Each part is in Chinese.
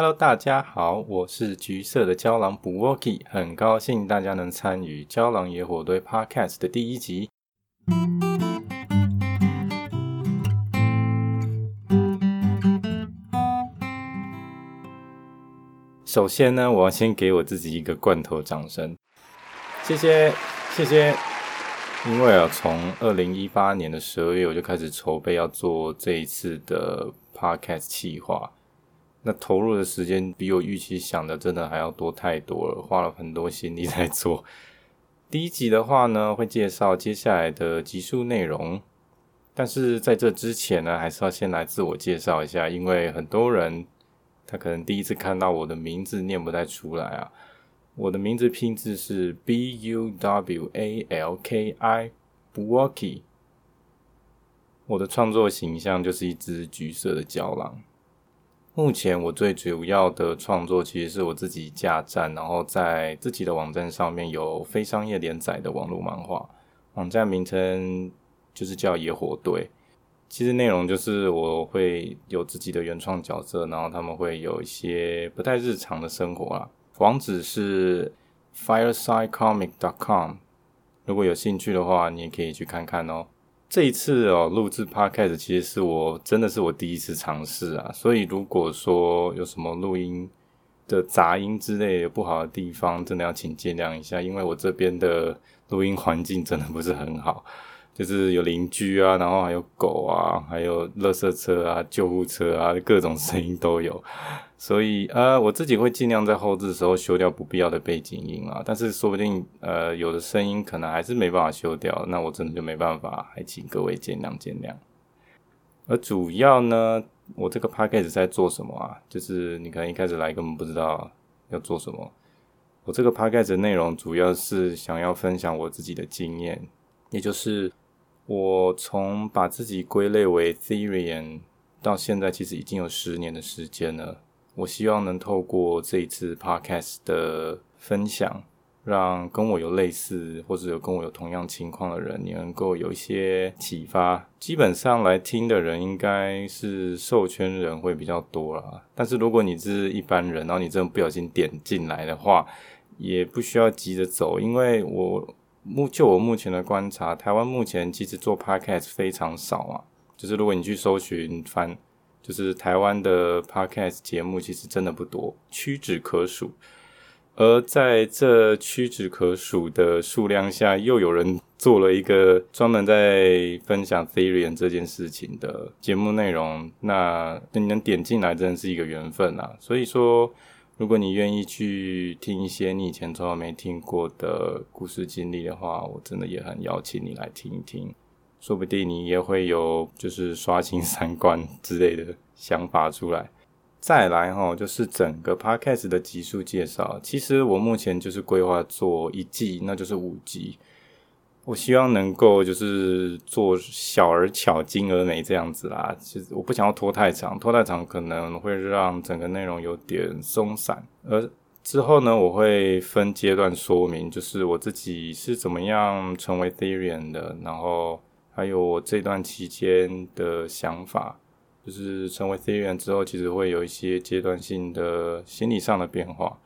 Hello，大家好，我是橘色的胶囊 b u w o k i，很高兴大家能参与《胶囊野火堆》Podcast 的第一集。首先呢，我要先给我自己一个罐头掌声，谢谢，谢谢。因为啊，从二零一八年的十二月我就开始筹备要做这一次的 Podcast 企划。那投入的时间比我预期想的真的还要多太多了，花了很多心力在做。第一集的话呢，会介绍接下来的集数内容，但是在这之前呢，还是要先来自我介绍一下，因为很多人他可能第一次看到我的名字念不太出来啊。我的名字拼字是 B U W A L K I，Buwaki。我的创作形象就是一只橘色的胶囊。目前我最主要的创作其实是我自己架站，然后在自己的网站上面有非商业连载的网络漫画，网站名称就是叫野火队。其实内容就是我会有自己的原创角色，然后他们会有一些不太日常的生活啊。网址是 firesidecomic.com，如果有兴趣的话，你也可以去看看哦。这一次哦，录制 podcast 其实是我真的是我第一次尝试啊，所以如果说有什么录音的杂音之类的不好的地方，真的要请见谅一下，因为我这边的录音环境真的不是很好。就是有邻居啊，然后还有狗啊，还有垃圾车啊、救护车啊，各种声音都有。所以呃，我自己会尽量在后置的时候修掉不必要的背景音啊。但是说不定呃，有的声音可能还是没办法修掉，那我真的就没办法，还请各位见谅见谅。而主要呢，我这个 p a c k a g e 在做什么啊？就是你可能一开始来根本不知道要做什么。我这个 p a c k a g e 内容主要是想要分享我自己的经验，也就是。我从把自己归类为 Therian 到现在，其实已经有十年的时间了。我希望能透过这一次 Podcast 的分享，让跟我有类似或者有跟我有同样情况的人，你能够有一些启发。基本上来听的人应该是授权人会比较多啦。但是如果你是一般人，然后你真的不小心点进来的话，也不需要急着走，因为我。目就我目前的观察，台湾目前其实做 podcast 非常少啊。就是如果你去搜寻翻，就是台湾的 podcast 节目，其实真的不多，屈指可数。而在这屈指可数的数量下，又有人做了一个专门在分享 theory 这件事情的节目内容，那你能点进来，真的是一个缘分啊。所以说。如果你愿意去听一些你以前从来没听过的故事经历的话，我真的也很邀请你来听一听，说不定你也会有就是刷新三观之类的想法出来。再来哈，就是整个 podcast 的集数介绍，其实我目前就是规划做一季，那就是五集。我希望能够就是做小而巧、精而美这样子啦。其实我不想要拖太长，拖太长可能会让整个内容有点松散。而之后呢，我会分阶段说明，就是我自己是怎么样成为 Therian 的，然后还有我这段期间的想法，就是成为 Therian 之后，其实会有一些阶段性的心理上的变化。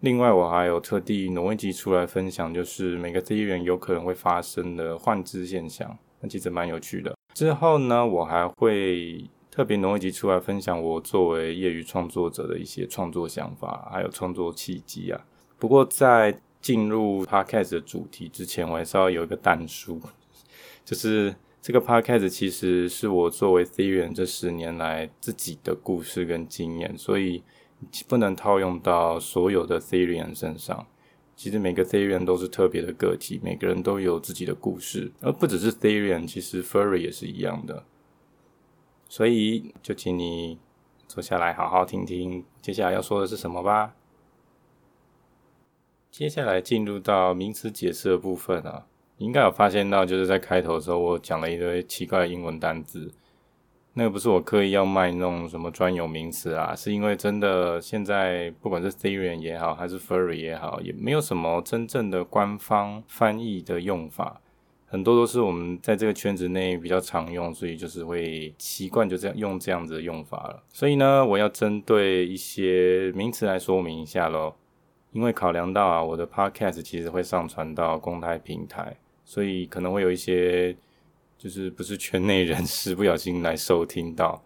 另外，我还有特地挪一集出来分享，就是每个 T 元有可能会发生的幻肢现象，那其实蛮有趣的。之后呢，我还会特别挪一集出来分享我作为业余创作者的一些创作想法，还有创作契机啊。不过在进入 Podcast 的主题之前，我还是要有一个淡书，就是这个 Podcast 其实是我作为 T 元这十年来自己的故事跟经验，所以。不能套用到所有的 Therian 身上。其实每个 Therian 都是特别的个体，每个人都有自己的故事，而不只是 Therian，其实 Furry 也是一样的。所以就请你坐下来，好好听听接下来要说的是什么吧。接下来进入到名词解释的部分啊，你应该有发现到，就是在开头的时候，我讲了一堆奇怪的英文单字。那个不是我刻意要卖弄什么专有名词啊，是因为真的现在不管是 Therian 也好，还是 Furry 也好，也没有什么真正的官方翻译的用法。很多都是我们在这个圈子内比较常用，所以就是会习惯就这样用这样子的用法了。所以呢，我要针对一些名词来说明一下喽。因为考量到啊，我的 podcast 其实会上传到公开平台，所以可能会有一些就是不是圈内人士不小心来收听到。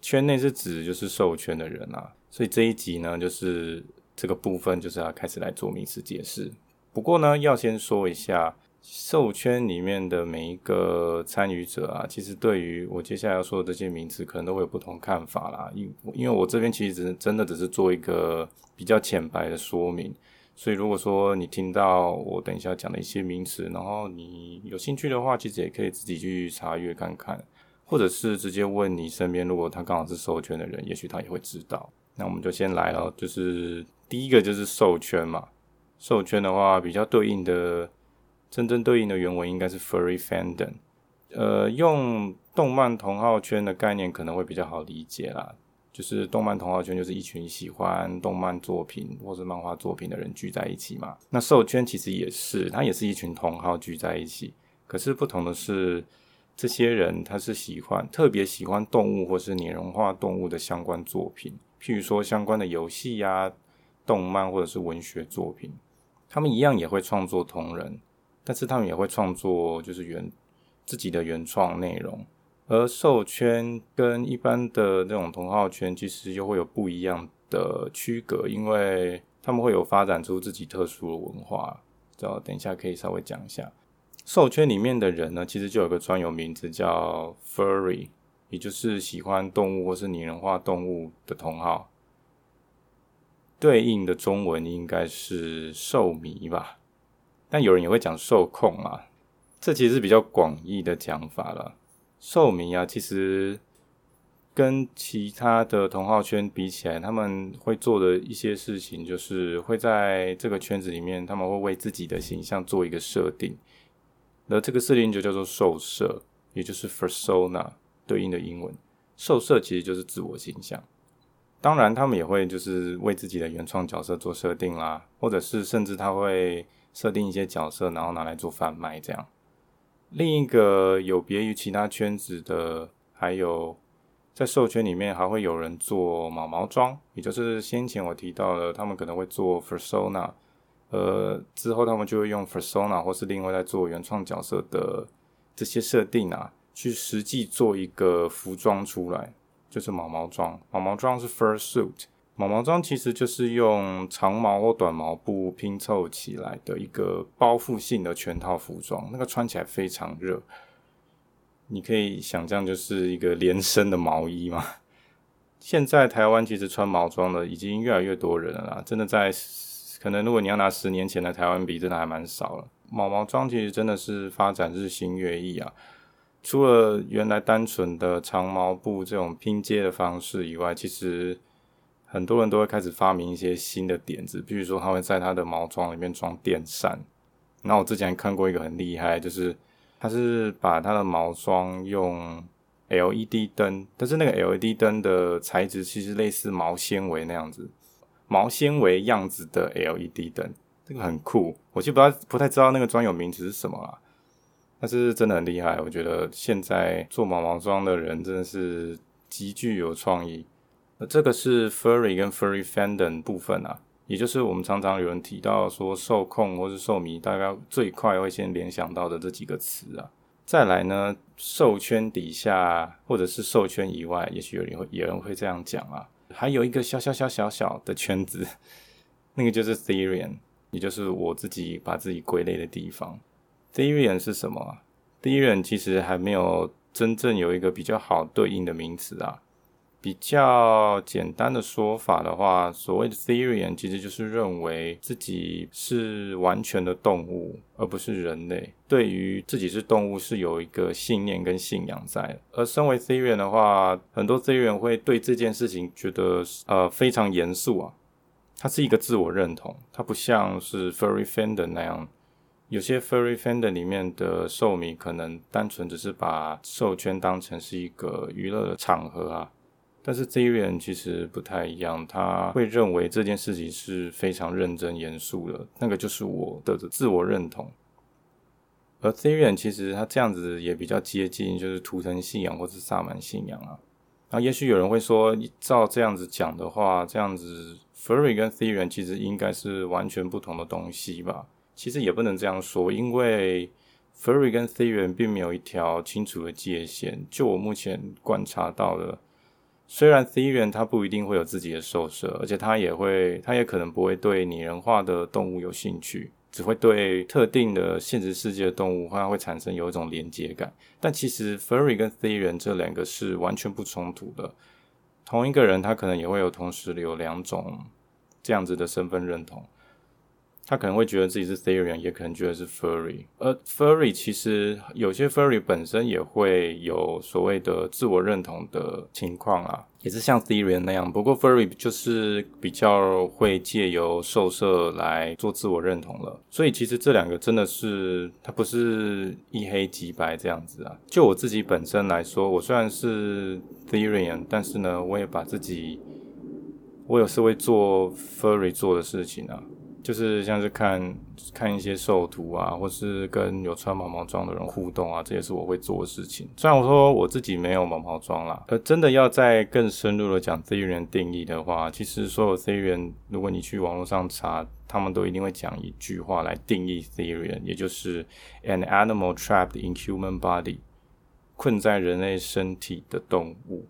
圈内是指就是授权的人啊，所以这一集呢，就是这个部分就是要开始来做名词解释。不过呢，要先说一下，授圈里面的每一个参与者啊，其实对于我接下来要说的这些名词，可能都会有不同看法啦。因因为我这边其实真的只是做一个比较浅白的说明，所以如果说你听到我等一下讲的一些名词，然后你有兴趣的话，其实也可以自己去查阅看看，或者是直接问你身边，如果他刚好是授权的人，也许他也会知道。那我们就先来了，就是第一个就是授权嘛。授权的话，比较对应的真正对应的原文应该是 furry fandom。呃，用动漫同好圈的概念可能会比较好理解啦。就是动漫同好圈就是一群喜欢动漫作品或者漫画作品的人聚在一起嘛。那兽圈其实也是，它也是一群同好聚在一起。可是不同的是，这些人他是喜欢特别喜欢动物或是拟人化动物的相关作品，譬如说相关的游戏呀、动漫或者是文学作品。他们一样也会创作同人，但是他们也会创作就是原自己的原创内容。而兽圈跟一般的那种同好圈其实又会有不一样的区隔，因为他们会有发展出自己特殊的文化。这等一下可以稍微讲一下。兽圈里面的人呢，其实就有个专有名字叫 furry，也就是喜欢动物或是拟人化动物的同好。对应的中文应该是受迷吧，但有人也会讲受控啊，这其实是比较广义的讲法了。兽迷啊，其实跟其他的同好圈比起来，他们会做的一些事情，就是会在这个圈子里面，他们会为自己的形象做一个设定，而这个设定就叫做受设，也就是 persona 对应的英文，受设其实就是自我形象。当然，他们也会就是为自己的原创角色做设定啦，或者是甚至他会设定一些角色，然后拿来做贩卖这样。另一个有别于其他圈子的，还有在授圈里面还会有人做毛毛装，也就是先前我提到的，他们可能会做 persona，呃，之后他们就会用 persona 或是另外在做原创角色的这些设定啊，去实际做一个服装出来。就是毛毛装，毛毛装是 fur suit。毛毛装其实就是用长毛或短毛布拼凑起来的一个包覆性的全套服装，那个穿起来非常热。你可以想象，就是一个连身的毛衣嘛。现在台湾其实穿毛装的已经越来越多人了啦，真的在可能如果你要拿十年前的台湾比，真的还蛮少了。毛毛装其实真的是发展日新月异啊。除了原来单纯的长毛布这种拼接的方式以外，其实很多人都会开始发明一些新的点子，比如说他会在他的毛装里面装电扇。那我之前看过一个很厉害，就是他是把他的毛装用 LED 灯，但是那个 LED 灯的材质其实类似毛纤维那样子，毛纤维样子的 LED 灯，这个很酷。我其实不太不太知道那个专有名词是什么啊。但是真的很厉害，我觉得现在做毛毛装的人真的是极具有创意。那这个是 furry 跟 furry fandom 部分啊，也就是我们常常有人提到说受控或是受迷，大概最快会先联想到的这几个词啊。再来呢，授圈底下或者是授圈以外，也许有人会有人会这样讲啊，还有一个小小小小小的圈子，那个就是 Therian，也就是我自己把自己归类的地方。第一人是什么？第一人其实还没有真正有一个比较好对应的名词啊。比较简单的说法的话，所谓的 theorian 其实就是认为自己是完全的动物，而不是人类。对于自己是动物是有一个信念跟信仰在。而身为 theorian 的话，很多 theorian 会对这件事情觉得呃非常严肃啊。它是一个自我认同，它不像是 Furry Fandom 那样。有些 furry fandom 里面的兽迷可能单纯只是把兽圈当成是一个娱乐的场合啊，但是这一人其实不太一样，他会认为这件事情是非常认真严肃的，那个就是我的自我认同。而 Therian 其实他这样子也比较接近，就是图腾信仰或是萨满信仰啊。那也许有人会说，照这样子讲的话，这样子 Furry 跟 Therian 其实应该是完全不同的东西吧？其实也不能这样说，因为 Furry 跟 Therian 并没有一条清楚的界限。就我目前观察到的，虽然 Therian 它不一定会有自己的兽舍，而且他也会，他也可能不会对拟人化的动物有兴趣。只会对特定的现实世界的动物，它会产生有一种连接感。但其实 furry 跟 Therian 这两个是完全不冲突的。同一个人，他可能也会有同时有两种这样子的身份认同。他可能会觉得自己是 Theorian，也可能觉得是 Furry。而 Furry 其实有些 Furry 本身也会有所谓的自我认同的情况啊，也是像 Theorian 那样。不过 Furry 就是比较会借由受摄来做自我认同了。所以其实这两个真的是它不是一黑即白这样子啊。就我自己本身来说，我虽然是 Theorian，但是呢，我也把自己，我有时会做 Furry 做的事情啊。就是像是看看一些兽图啊，或是跟有穿毛毛装的人互动啊，这也是我会做的事情。虽然我说我自己没有毛毛装啦，而真的要再更深入的讲 theory 定义的话，其实所有 theory 如果你去网络上查，他们都一定会讲一句话来定义 theory 也就是 an animal trapped in human body，困在人类身体的动物。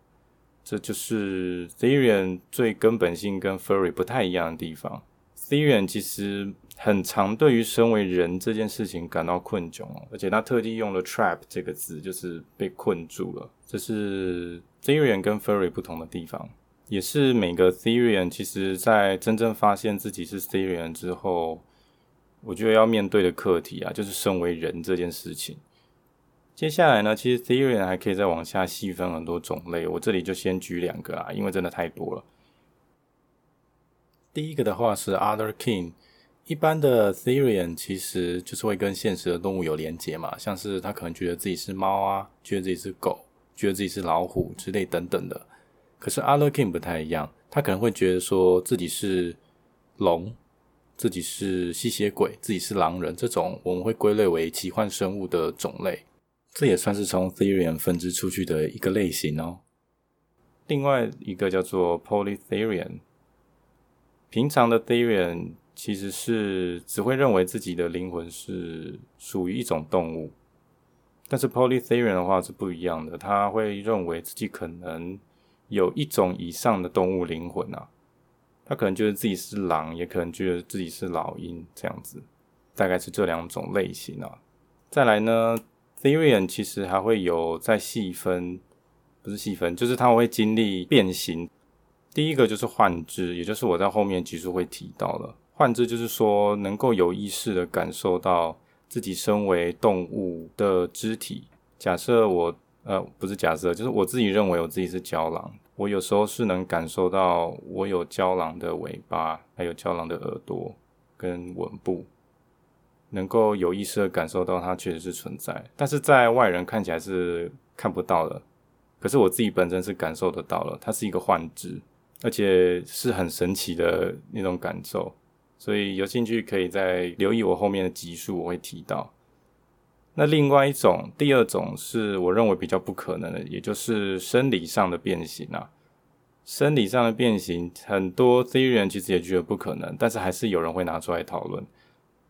这就是 Theorian 最根本性跟 Furry 不太一样的地方。Theorian 其实很常对于身为人这件事情感到困窘，而且他特地用了 trap 这个字，就是被困住了。这是 Theorian 跟 Furry 不同的地方，也是每个 Therian，其实在真正发现自己是 Therian 之后，我觉得要面对的课题啊，就是身为人这件事情。接下来呢，其实 Therian 还可以再往下细分很多种类，我这里就先举两个啊，因为真的太多了。第一个的话是 Other King，一般的 Theorian 其实就是会跟现实的动物有连结嘛，像是他可能觉得自己是猫啊，觉得自己是狗，觉得自己是老虎之类等等的。可是 Other King 不太一样，他可能会觉得说自己是龙，自己是吸血鬼，自己是狼人，这种我们会归类为奇幻生物的种类，这也算是从 Theorian 分支出去的一个类型哦。另外一个叫做 Polytherian。平常的 Therian 其实是只会认为自己的灵魂是属于一种动物，但是 Polytherian 的话是不一样的，他会认为自己可能有一种以上的动物灵魂啊，他可能觉得自己是狼，也可能觉得自己是老鹰这样子，大概是这两种类型啊。再来呢，Therian 其实还会有再细分，不是细分，就是他会经历变形。第一个就是幻肢，也就是我在后面集数会提到的。幻肢，就是说能够有意识的感受到自己身为动物的肢体。假设我呃不是假设，就是我自己认为我自己是郊狼，我有时候是能感受到我有郊狼的尾巴，还有郊狼的耳朵跟吻部，能够有意识的感受到它确实是存在，但是在外人看起来是看不到的，可是我自己本身是感受得到了，它是一个幻肢。而且是很神奇的那种感受，所以有兴趣可以再留意我后面的集数，我会提到。那另外一种，第二种是我认为比较不可能的，也就是生理上的变形啊。生理上的变形，很多 theory 其实也觉得不可能，但是还是有人会拿出来讨论。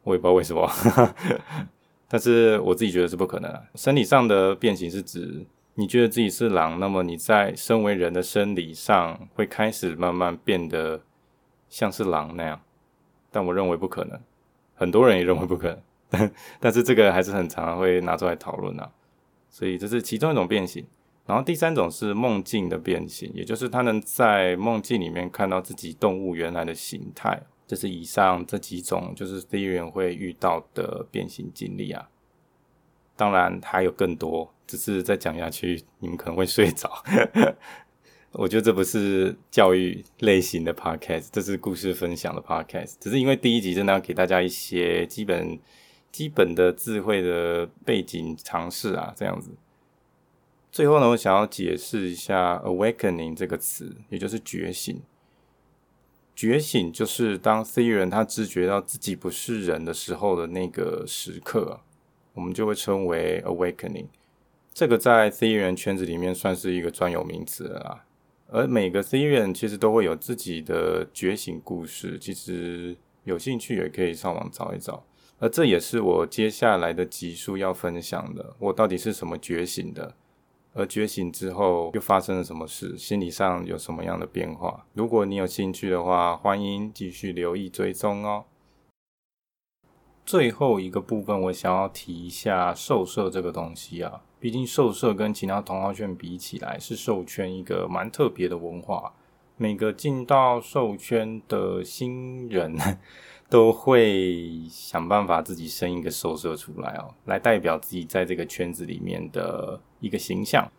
我也不知道为什么，但是我自己觉得是不可能。生理上的变形是指。你觉得自己是狼，那么你在身为人的生理上会开始慢慢变得像是狼那样，但我认为不可能，很多人也认为不可能，但是这个还是很常会拿出来讨论啊。所以这是其中一种变形。然后第三种是梦境的变形，也就是他能在梦境里面看到自己动物原来的形态。这是以上这几种就是第一人会遇到的变形经历啊。当然还有更多，只是再讲下去你们可能会睡着。我觉得这不是教育类型的 podcast，这是故事分享的 podcast。只是因为第一集真的要给大家一些基本、基本的智慧的背景尝试啊，这样子。最后呢，我想要解释一下 “awakening” 这个词，也就是觉醒。觉醒就是当 C 人他知觉到自己不是人的时候的那个时刻。我们就会称为 awakening。这个在 Theory 圈子里面算是一个专有名词了啊。而每个 Theory 其实都会有自己的觉醒故事，其实有兴趣也可以上网找一找。而这也是我接下来的集数要分享的，我到底是什么觉醒的？而觉醒之后又发生了什么事？心理上有什么样的变化？如果你有兴趣的话，欢迎继续留意追踪哦。最后一个部分，我想要提一下兽社这个东西啊。毕竟兽社跟其他同好圈比起来，是兽圈一个蛮特别的文化。每个进到兽圈的新人，都会想办法自己生一个兽社出来哦，来代表自己在这个圈子里面的一个形象。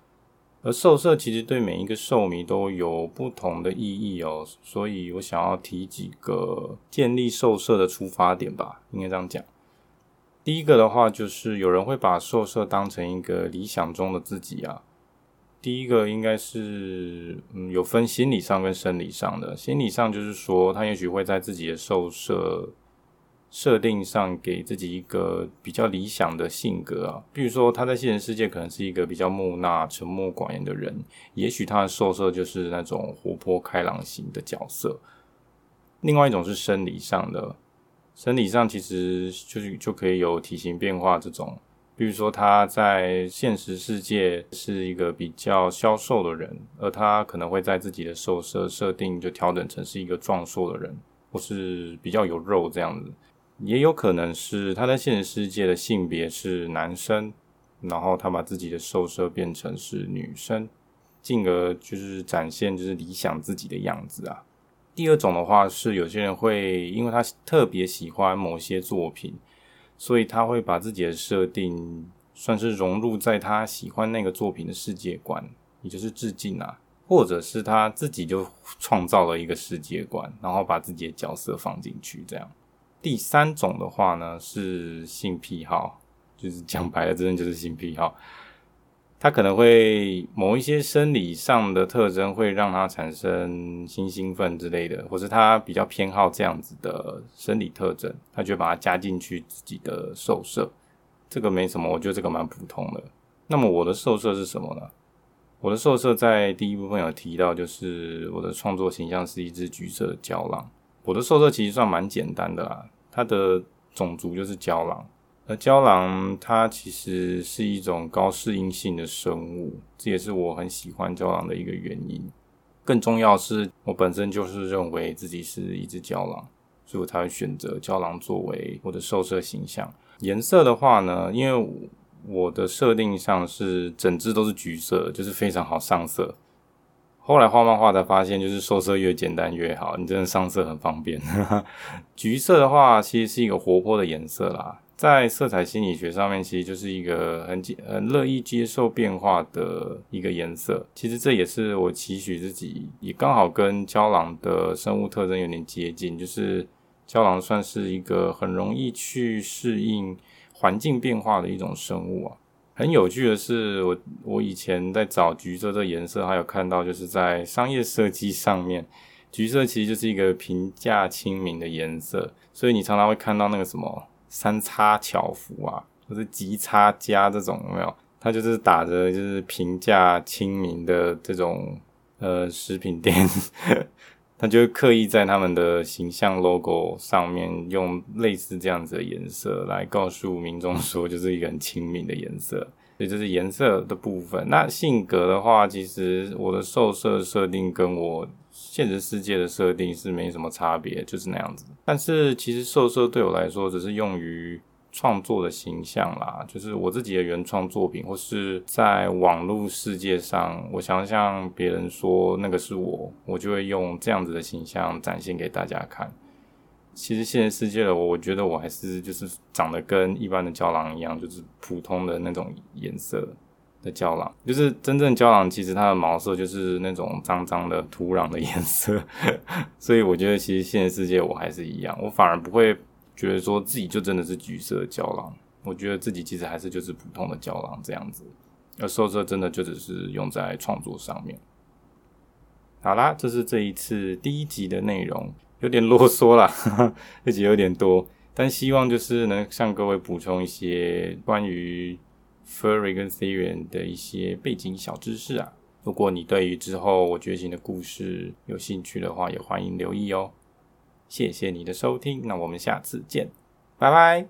而兽社其实对每一个兽迷都有不同的意义哦，所以我想要提几个建立兽社的出发点吧，应该这样讲。第一个的话，就是有人会把兽社当成一个理想中的自己啊。第一个应该是，嗯，有分心理上跟生理上的。心理上就是说，他也许会在自己的兽设设定上给自己一个比较理想的性格啊。比如说，他在现实世界可能是一个比较木讷、沉默寡言的人，也许他的兽设就是那种活泼开朗型的角色。另外一种是生理上的，生理上其实就是就可以有体型变化这种。比如说，他在现实世界是一个比较消瘦的人，而他可能会在自己的瘦设设定就调整成是一个壮硕的人，或是比较有肉这样子。也有可能是他在现实世界的性别是男生，然后他把自己的瘦设变成是女生，进而就是展现就是理想自己的样子啊。第二种的话是有些人会因为他特别喜欢某些作品。所以他会把自己的设定算是融入在他喜欢那个作品的世界观，也就是致敬啊，或者是他自己就创造了一个世界观，然后把自己的角色放进去。这样，第三种的话呢是性癖好，就是讲白了，真的就是性癖好。他可能会某一些生理上的特征会让他产生性兴奋之类的，或是他比较偏好这样子的生理特征，他就把它加进去自己的兽设。这个没什么，我觉得这个蛮普通的。那么我的兽设是什么呢？我的兽设在第一部分有提到，就是我的创作形象是一只橘色的郊狼。我的兽设其实算蛮简单的啦，它的种族就是郊狼。而郊狼它其实是一种高适应性的生物，这也是我很喜欢郊狼的一个原因。更重要是我本身就是认为自己是一只胶囊，所以我才会选择胶囊作为我的兽设形象。颜色的话呢，因为我的设定上是整只都是橘色，就是非常好上色。后来画漫画才发现，就是兽色越简单越好，你真的上色很方便。橘色的话，其实是一个活泼的颜色啦。在色彩心理学上面，其实就是一个很很乐意接受变化的一个颜色。其实这也是我期许自己，也刚好跟胶囊的生物特征有点接近。就是胶囊算是一个很容易去适应环境变化的一种生物啊。很有趣的是，我我以前在找橘色这颜色，还有看到就是在商业设计上面，橘色其实就是一个平价亲民的颜色，所以你常常会看到那个什么。三叉巧福啊，或是极差加这种有没有？它就是打着就是平价亲民的这种呃食品店，他就会刻意在他们的形象 logo 上面用类似这样子的颜色来告诉民众说，就是一个很亲民的颜色。所以这是颜色的部分。那性格的话，其实我的受色设定跟我。现实世界的设定是没什么差别，就是那样子。但是其实兽色对我来说，只是用于创作的形象啦，就是我自己的原创作品，或是在网络世界上，我想向别人说那个是我，我就会用这样子的形象展现给大家看。其实现实世界的我，我觉得我还是就是长得跟一般的胶囊一样，就是普通的那种颜色。的胶囊就是真正胶囊，其实它的毛色就是那种脏脏的土壤的颜色，所以我觉得其实现实世界我还是一样，我反而不会觉得说自己就真的是橘色胶囊，我觉得自己其实还是就是普通的胶囊这样子。而受色真的就只是用在创作上面。好啦，这是这一次第一集的内容，有点啰嗦啦，这集有点多，但希望就是能向各位补充一些关于 furry 跟 t h e r i a n 的一些背景小知识啊。如果你对于之后我觉醒的故事有兴趣的话，也欢迎留意哦、谢谢你的收听那我们下次见拜拜。